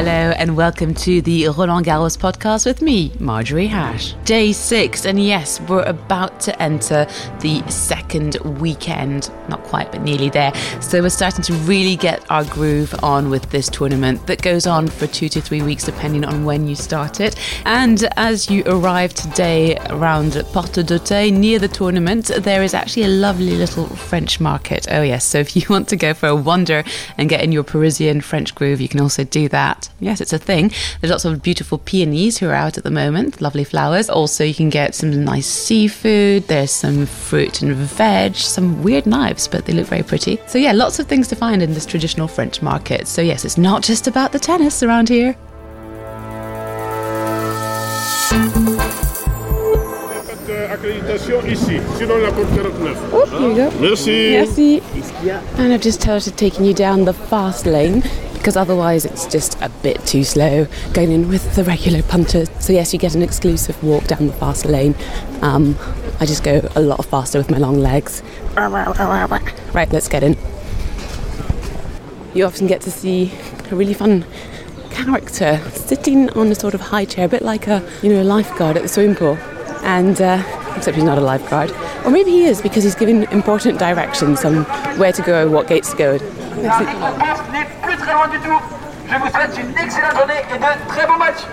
Hello and welcome to the Roland Garros podcast with me, Marjorie Hash. Day six, and yes, we're about to enter the second weekend. Not quite, but nearly there. So we're starting to really get our groove on with this tournament that goes on for two to three weeks, depending on when you start it. And as you arrive today around Porte d'Auteuil near the tournament, there is actually a lovely little French market. Oh, yes. So if you want to go for a wander and get in your Parisian French groove, you can also do that. Yes, it's a thing. There's lots of beautiful peonies who are out at the moment, lovely flowers. Also, you can get some nice seafood. There's some fruit and veg, some weird knives, but they look very pretty. So, yeah, lots of things to find in this traditional French market. So, yes, it's not just about the tennis around here. accréditation ici, sinon la porte 49. Oh, here you go. Merci. Merci. And I've just started taking you down the fast lane because otherwise it's just a bit too slow going in with the regular punter. So yes, you get an exclusive walk down the fast lane. Um, I just go a lot faster with my long legs. Right, let's get in. You often get to see a really fun character sitting on a sort of high chair, a bit like a you know a lifeguard at the swimming pool, and uh, except he's not a lifeguard, or maybe he is because he's giving important directions on where to go, what gates to go. Merci. très loin du tout. Je vous souhaite une excellente journée et de très beaux matchs.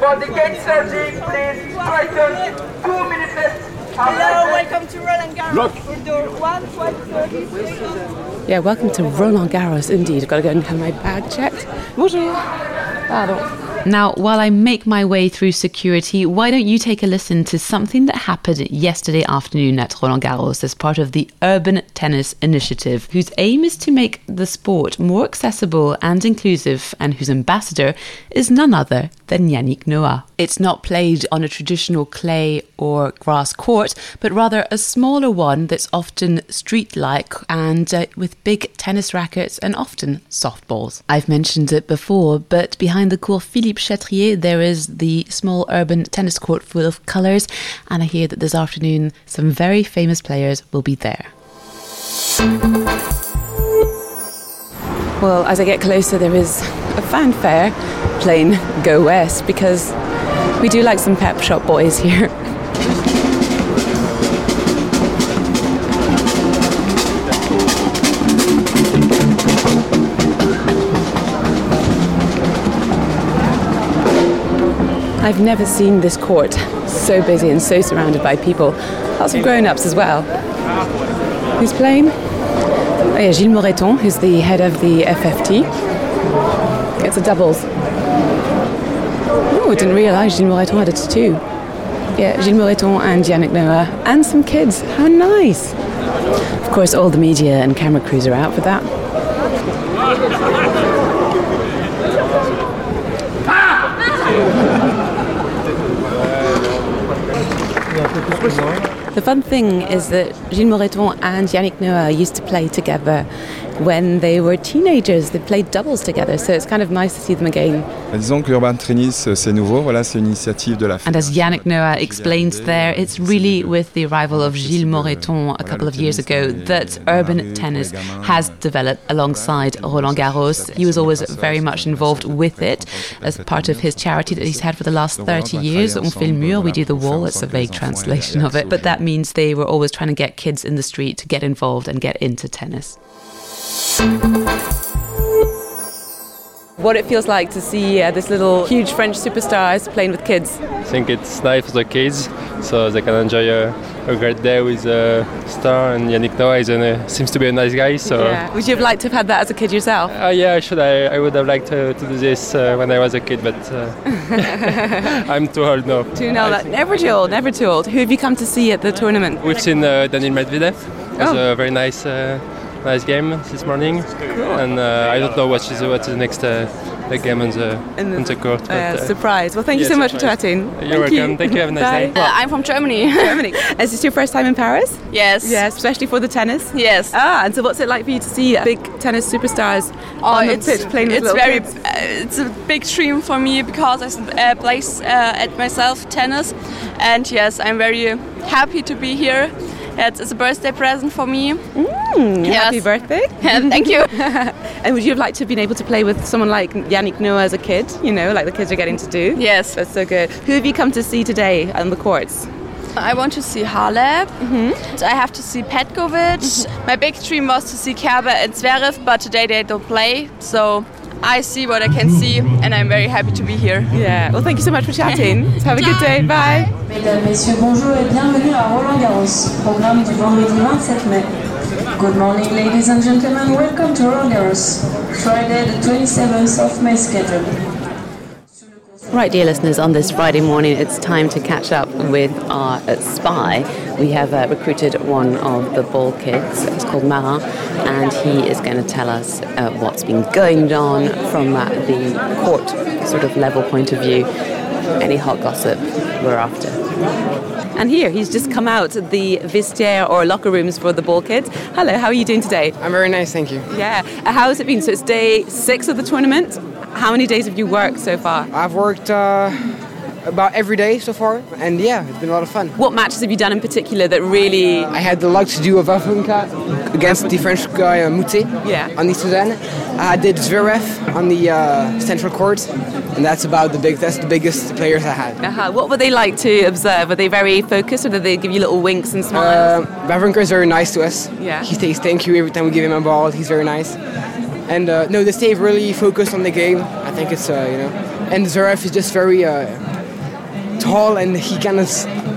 For the gate surging, please straighten two minutes left. Hello, welcome to Roland Garros. We'll one. Oh. Yeah, welcome to Roland Garros. Indeed, I've got to go and have my bag checked. Bonjour. Pardon. Now, while I make my way through security, why don't you take a listen to something that happened yesterday afternoon at Roland Garros as part of the Urban Tennis Initiative, whose aim is to make the sport more accessible and inclusive, and whose ambassador is none other than Yannick Noah. It's not played on a traditional clay or grass court, but rather a smaller one that's often street like and uh, with big tennis rackets and often softballs. I've mentioned it before, but behind the court Philippe Chatrier, there is the small urban tennis court full of colours, and I hear that this afternoon some very famous players will be there. Well, as I get closer, there is a fanfare playing Go West because we do like some Pet Shop Boys here. I've never seen this court so busy and so surrounded by people. Lots of grown ups as well. Who's playing? Oh, yeah, Gilles Moreton, who's the head of the FFT. It's a doubles. Oh, I didn't realise Gilles Moreton had a tattoo. Yeah, Gilles Moreton and Yannick Noah, and some kids. How nice! Of course, all the media and camera crews are out for that. Ah! The fun thing is that Gilles Moreton and Yannick Noah used to play together when they were teenagers. They played doubles together, so it's kind of nice to see them again. Disons que Urban Tennis, c'est nouveau. Voilà, c'est une initiative de la. And as Yannick Noah explains there, it's really with the arrival of Gilles Moreton a couple of years ago that urban tennis has developed alongside Roland Garros. He was always very much involved with it as part of his charity that he's had for the last 30 years. On fait le mur, we do the wall. It's a vague translation of it. But that means they were always trying to get kids in the street to get involved and get into tennis. What it feels like to see uh, this little huge French superstars playing with kids. I think it's nice for the kids, so they can enjoy a, a great day with a star. And Yannick Noah is a, seems to be a nice guy. So Yeah. Would you have liked to have had that as a kid yourself? uh, yeah, I should. I, I would have liked to, to do this uh, when I was a kid, but uh, I'm too old now. Do you know I that? Never too old, never too old. Who have you come to see at the tournament? We've seen uh, Daniil Medvedev. It was Oh. a very nice, uh, nice game this morning, and uh, I don't know what is what is the next uh, the game on the In the- on the court. but, Uh, uh, surprise. Well, thank you yeah, so much for chatting. You're welcome. Thank you. Have a nice Bye. day. Uh, I'm from Germany. Germany. Is this your first time in Paris? yes. Yes, especially for the tennis. Yes. Ah, and so what's it like for you to see big tennis superstars Oh, on the it's pitch playing with it's little very kids? uh, it's a big dream for me because I uh, play uh, at myself tennis, and yes, I'm very happy to be here. It's, it's a birthday present for me. yes. Happy birthday. Thank you. And would you have liked to have been able to play with someone like Yannick Noah as a kid? You know, like the kids are getting to do? yes. That's so good. Who have you come to see today on the courts? I want to see Halep. Mm-hmm. I have to see Petkovic. Mm-hmm. My big dream was to see Kerber and Zverev, but today they don't play. So I see what I can see, and I'm very happy to be here. Yeah. Well, thank you so much for chatting. Have a good day. Bye. Mesdames, Messieurs, bonjour et bienvenue à Roland Garros, programme du vendredi 27 mai. Good morning, ladies and gentlemen. Welcome to Garros, Friday, the 27th of May schedule. Right, dear listeners, on this Friday morning, it's time to catch up with our uh, spy. We have uh, recruited one of the ball kids. It's called Marin, and he is going to tell us uh, what's been going on from uh, the court sort of level point of view. Any hot gossip we're after. And here, he's just come out the vestiaire or locker rooms for the ball kids. Hello, how are you doing today? I'm very nice, thank you. Yeah. Uh, how has it been? So it's day six of the tournament. How many days have you worked so far? I've worked uh, about every day so far, and yeah, it's been a lot of fun. What matches have you done in particular that really? I had the luck to do a Wawrinka against the French guy uh, Moutet Yeah. on the Sudan. I did Zverev on the uh, central court, and that's about the big. That's the biggest players I had. Uh-huh. What were they like to observe? Were they very focused, or did they give you little winks and smiles? Uh, is very nice to us. Yeah. He says thank you every time we give him a ball. He's very nice. And uh, no, they stay really focused on the game. I think it's uh, you know, and Zverev is just very uh, tall and he kind of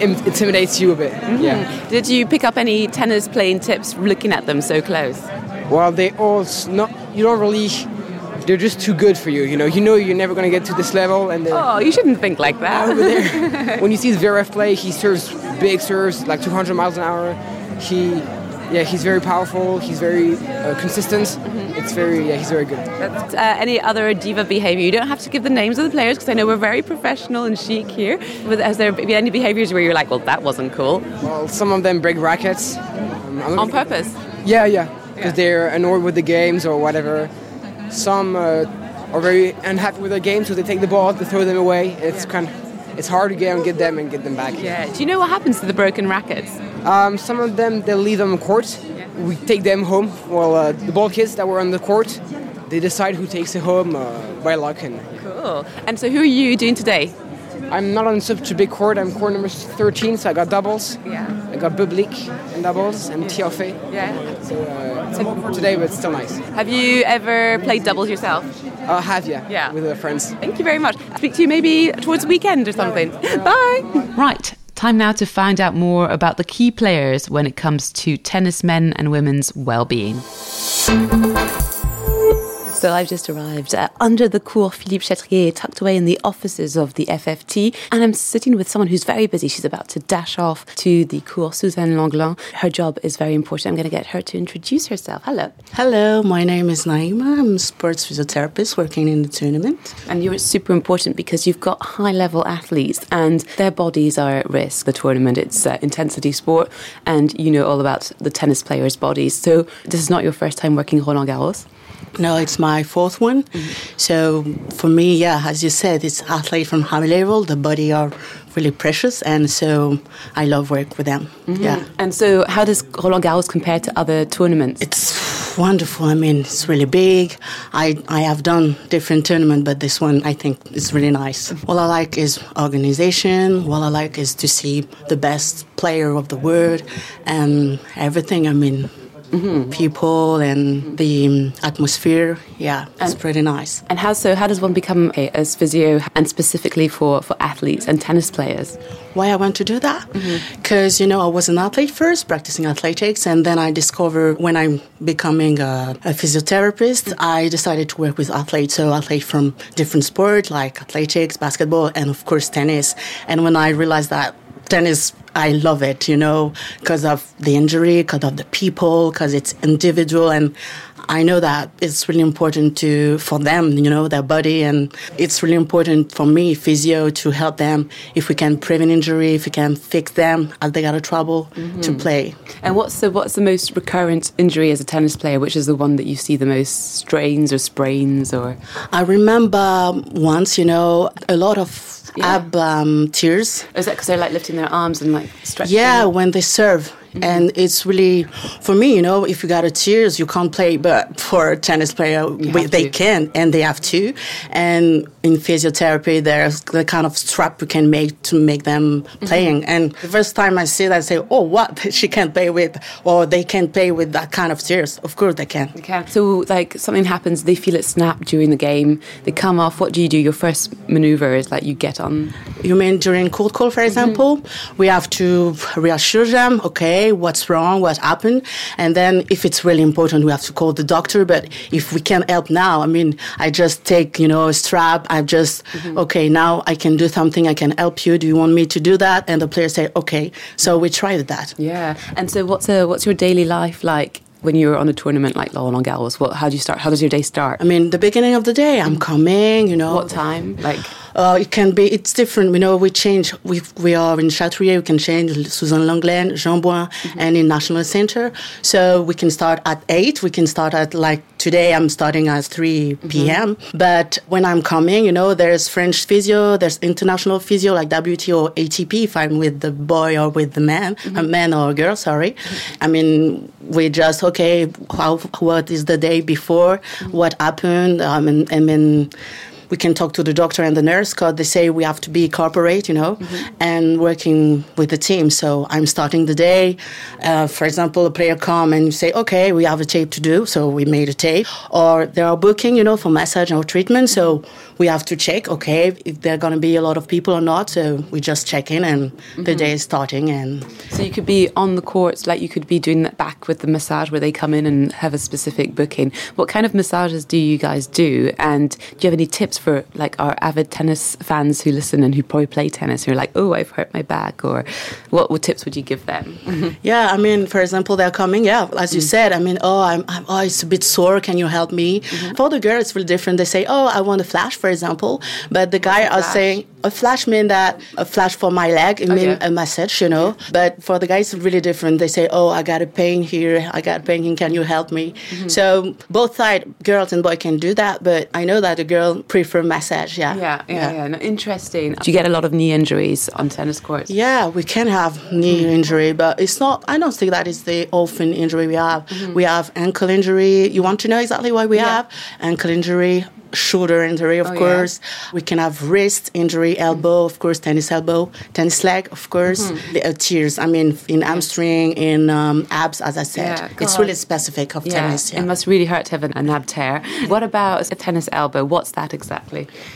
intimidates you a bit. Mm-hmm. Yeah. Did you pick up any tennis playing tips looking at them so close? Well, they all not. You don't really. They're just too good for you. You know. You know you're never gonna get to this level, and Oh, you shouldn't think like that. over there, when you see Zverev play, he serves big serves, like 200 miles an hour. He, yeah, he's very powerful. He's very uh, consistent. It's very, yeah, he's very good. Uh, any other diva behaviour? You don't have to give the names of the players because I know we're very professional and chic here. But has there been any behaviours where you're like, well, that wasn't cool? Well, some of them break rackets. Um, On purpose? Yeah, yeah, because they're annoyed with the games or whatever. Some uh, are very unhappy with the game, so they take the ball, they throw them away. It's kind of, it's hard to get and get them and get them back. Yeah. Do you know what happens to the broken rackets? Um, some of them they'll leave them on court. We take them home. Well, uh, the ball kids that were on the court, they decide who takes it home uh, by luck. And Cool. And so who are you doing today? I'm not on such a big court. I'm court number 13, so I got doubles. Yeah. I got public and doubles and TFA. Yeah. So uh, it's a today, but it's still nice. Have you ever played doubles yourself? I have you Yeah. With uh, friends. Thank you very much. Speak to you maybe towards the weekend or something. Bye. Right, time now to find out more about the key players when it comes to tennis men and women's well-being. So I've just arrived uh, under the Cours Philippe Chatrier, tucked away in the offices of the FFT, and I'm sitting with someone who's very busy. She's about to dash off to the Cours Suzanne Lenglen. Her job is very important. I'm going to get her to introduce herself. Hello. Hello, my name is Naima. I'm a sports physiotherapist working in the tournament. And you're super important because you've got high level athletes and their bodies are at risk. The tournament, it's uh, intensity sport, and you know all about the tennis players' bodies. So this is not your first time working Roland Garros. No, it's my fourth one. So for me, yeah, as you said, it's athlete from high level. The body are really precious, and so I love work with them. Mm-hmm. Yeah, And so, how does Roland Garros compare to other tournaments? it's wonderful. I mean, it's really big. I I have done different tournaments, but this one I think is really nice. What I like is organization. What I like is to see the best player of the world and everything. I mean. Mm-hmm. People and mm-hmm. the um, atmosphere, yeah, it's pretty nice. And how so? How does one become a as physio, and specifically for, for athletes and tennis players? why I want to do that. Mm-hmm. Because, you know, I was an athlete first, practicing athletics, and then I discovered when I'm becoming a, a physiotherapist, I decided to work with athletes. So, athletes from different sports like athletics, basketball, and of course, tennis. And when I realized that tennis, I love it, you know, because of the injury, because of the people, because it's individual, and I know that it's really important to for them, you know, their body, and it's really important for me, physio, to help them if we can prevent injury, if we can fix them as they got a trouble to mm-hmm. play. And what's the what's the most recurrent injury as a tennis player? Which is the one that you see the most strains or sprains or? I remember once, you know, a lot of ab um, tears. Is that because they're like lifting their arms and like stretching? Yeah, when they serve. Mm-hmm. And it's really, for me, you know, if you got a tears, you can't play. But for a tennis player, we, they can and they have to. And in physiotherapy, there's the kind of strap you can make to make them mm-hmm. playing. And the first time I see that, I say, oh, what? She can't play with, or they can't play with that kind of tears. Of course they can. Okay. So like something happens, they feel it snap during the game. They come off. What do you do? Your first maneuver is like you get on. You mean during cold call, for mm-hmm. example? We have to reassure them, okay, what's wrong, what happened. And then if it's really important, we have to call the doctor. But if we can help now, I mean, I just take, you know, a strap. I just, mm-hmm. okay, now I can do something. I can help you. Do you want me to do that? And the player say, okay. So we tried that. Yeah. And so what's a what's your daily life like? When you're on a tournament like Roland Garros, what? How do you start? How does your day start? I mean, the beginning of the day, I'm coming, you know. What time? Like Uh, it can be, it's different. We know, we change. We, we are in Chatrier, we can change Suzanne Lenglen, Jean Bouin, mm-hmm. and in National Center. So we can start at 8. We can start at like today, I'm starting at 3 mm-hmm. p.m. But when I'm coming, you know, there's French physio, there's international physio like WTO, or ATP if I'm with the boy or with the man, a man or a girl, sorry. I mean, we just, okay, how, what is the day before? What happened? Um, and, and then we can talk to the doctor and the nurse because they say we have to be corporate, you know, and working with the team. So I'm starting the day. Uh, for example, a player come and you say, okay, we have a tape to do, so we made a tape. Or they are booking, you know, for massage or treatment, so we have to check, okay, if there are going to be a lot of people or not. So we just check in and the day is starting. And So you could be on the courts, like you could be doing that back with the massage where they come in and have a specific booking. What kind of massages do you guys do? And do you have any tips for like our avid tennis fans who listen and who probably play tennis who are like, oh, I've hurt my back? Or what, what tips would you give them? Yeah, I mean, for example, they're coming. Yeah, as you mm. said, I mean, oh, I'm, I'm, oh, it's a bit sore. Can you help me? Mm-hmm. For the girl, it's really different. They say, oh, I want a flash, for example. But the guy are saying a flash mean that a flash for my leg. It oh, mean yeah. a massage, you know. But for the guys, it's really different. They say, oh, I got a pain here. I got pain here. Can you help me? Mm-hmm. So both side, girls and boy can do that. But I know that a girl prefer massage. Yeah. Yeah, yeah, yeah. No, interesting. Do you get a lot of knee injuries on tennis courts? Yeah, we can have knee injury, but it's not. I don't think that is the often injury we have. We have ankle injury. You want to know exactly why we have ankle injury, shoulder injury, of Oh, yeah. course. We can have wrist injury, elbow, of course, tennis elbow, tennis leg, of course. The uh, tears. I mean, in hamstring, in um, abs, as I said. Yeah, it's really specific of tennis. Yeah. It must really hurt to have an, a nab tear. What about a tennis elbow? What's that exactly?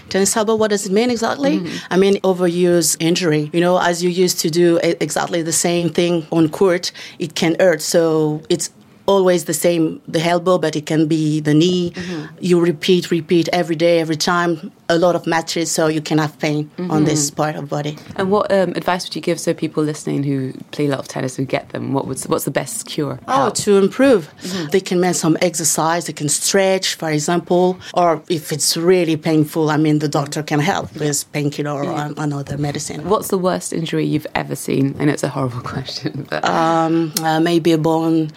Tennis elbow, what does it mean exactly? Mm-hmm. I mean, overuse injury. You know, as you used to do exactly the same thing on court, it can hurt. So it's always the same, the elbow, but it can be the knee. You repeat, repeat every day, every time, a lot of matches, so you can have pain on this part of body. And what um, advice would you give so people listening who play a lot of tennis and get them? What was what's the best cure? Oh, to improve, they can make some exercise. They can stretch, for example, or if it's really painful, I mean, the doctor can help with painkiller or an- another medicine. What's the worst injury you've ever seen? I know it's a horrible question, but Um, uh, maybe a bone,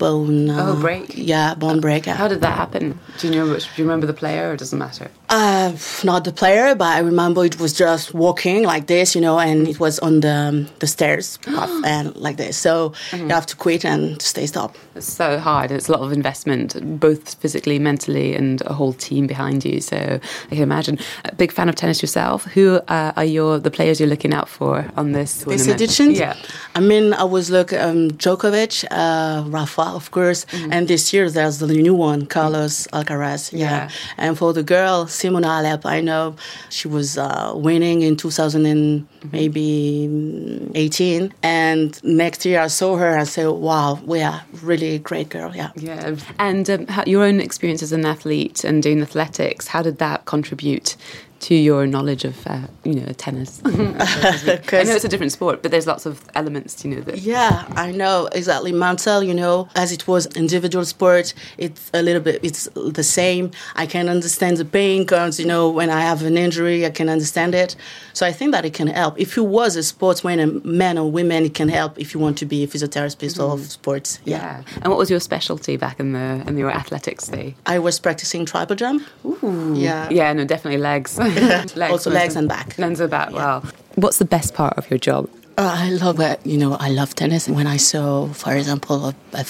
bone. Uh, Oh, break? Yeah, bone break. how did that happen? Do you know? which- Do you remember the player, or does it matter? Uh, not the player, but I remember it was just walking like this, you know, and it was on the um, the stairs and like this. So you have to quit and stay stop. It's so hard. It's a lot of investment, both physically, mentally, and a whole team behind you. So I can imagine. A big fan of tennis yourself. Who uh, are your the players you're looking out for on this This tournament? edition, Yeah. I mean, I was look um, Djokovic, uh, Rafa, of course, and this year there's the new one, Carlos Alcaraz. Yeah, Yeah. and for the girl, Simona Halep, I know she was uh, winning in 2000 and maybe mm, 18, and next year I saw her and said, "Wow, we are really great girl." Yeah. Yeah. And um, your own experience as an athlete and doing athletics, how did that contribute to your knowledge of, uh, you know, tennis? I know it's a different sport, but there's lots of elements, you know, that. Yeah, I know exactly. Mental, you know, as it was individual sport, it's a little bit, it's the same. I can understand the pain because, you know, when I have an injury, I can understand it. So I think that it can help. If you was a sportsman, a man or women, it can help if you want to be a physiotherapist mm. of sports. Yeah. yeah. And what was your specialty back in the in your athletics day? I was practicing triple jump. Ooh. Yeah. Yeah, no, definitely legs. legs also legs and back. Legs and back. Yeah. Wow. What's the best part of your job? Uh, I love it. You know, I love tennis. When I saw, for example, a, a a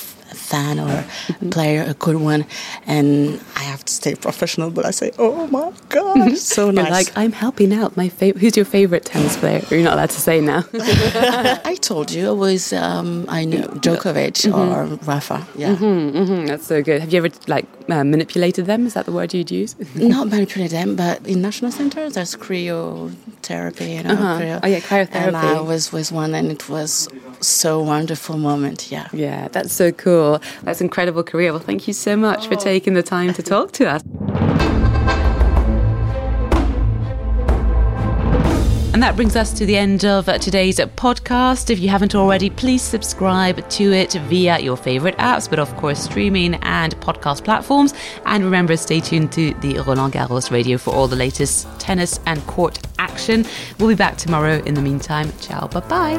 fan or mm-hmm. a player, a good one, and I have to stay professional. But I say, oh my god, mm-hmm. so nice. You're like I'm helping out my favorite. Who's your favorite tennis player? You're not allowed to say now. I told you it was um, I know Djokovic mm-hmm. or Rafa. Yeah, mm-hmm, mm-hmm. that's so good. Have you ever like uh, manipulated them? Is that the word you'd use? not manipulated them, but in national centers there's cryotherapy. You know, uh-huh. cryo. oh yeah, cryotherapy. And I was with one, and it was so wonderful moment. Yeah, yeah, that's so cool That's an incredible career. Well, thank you so much for oh. taking the time to talk to us. And that brings us to the end of today's podcast. If you haven't already, please subscribe to it via your favorite apps, but of course, streaming and podcast platforms. And remember, stay tuned to the Roland Garros radio for all the latest tennis and court action. We'll be back tomorrow. In the meantime, ciao, bye bye.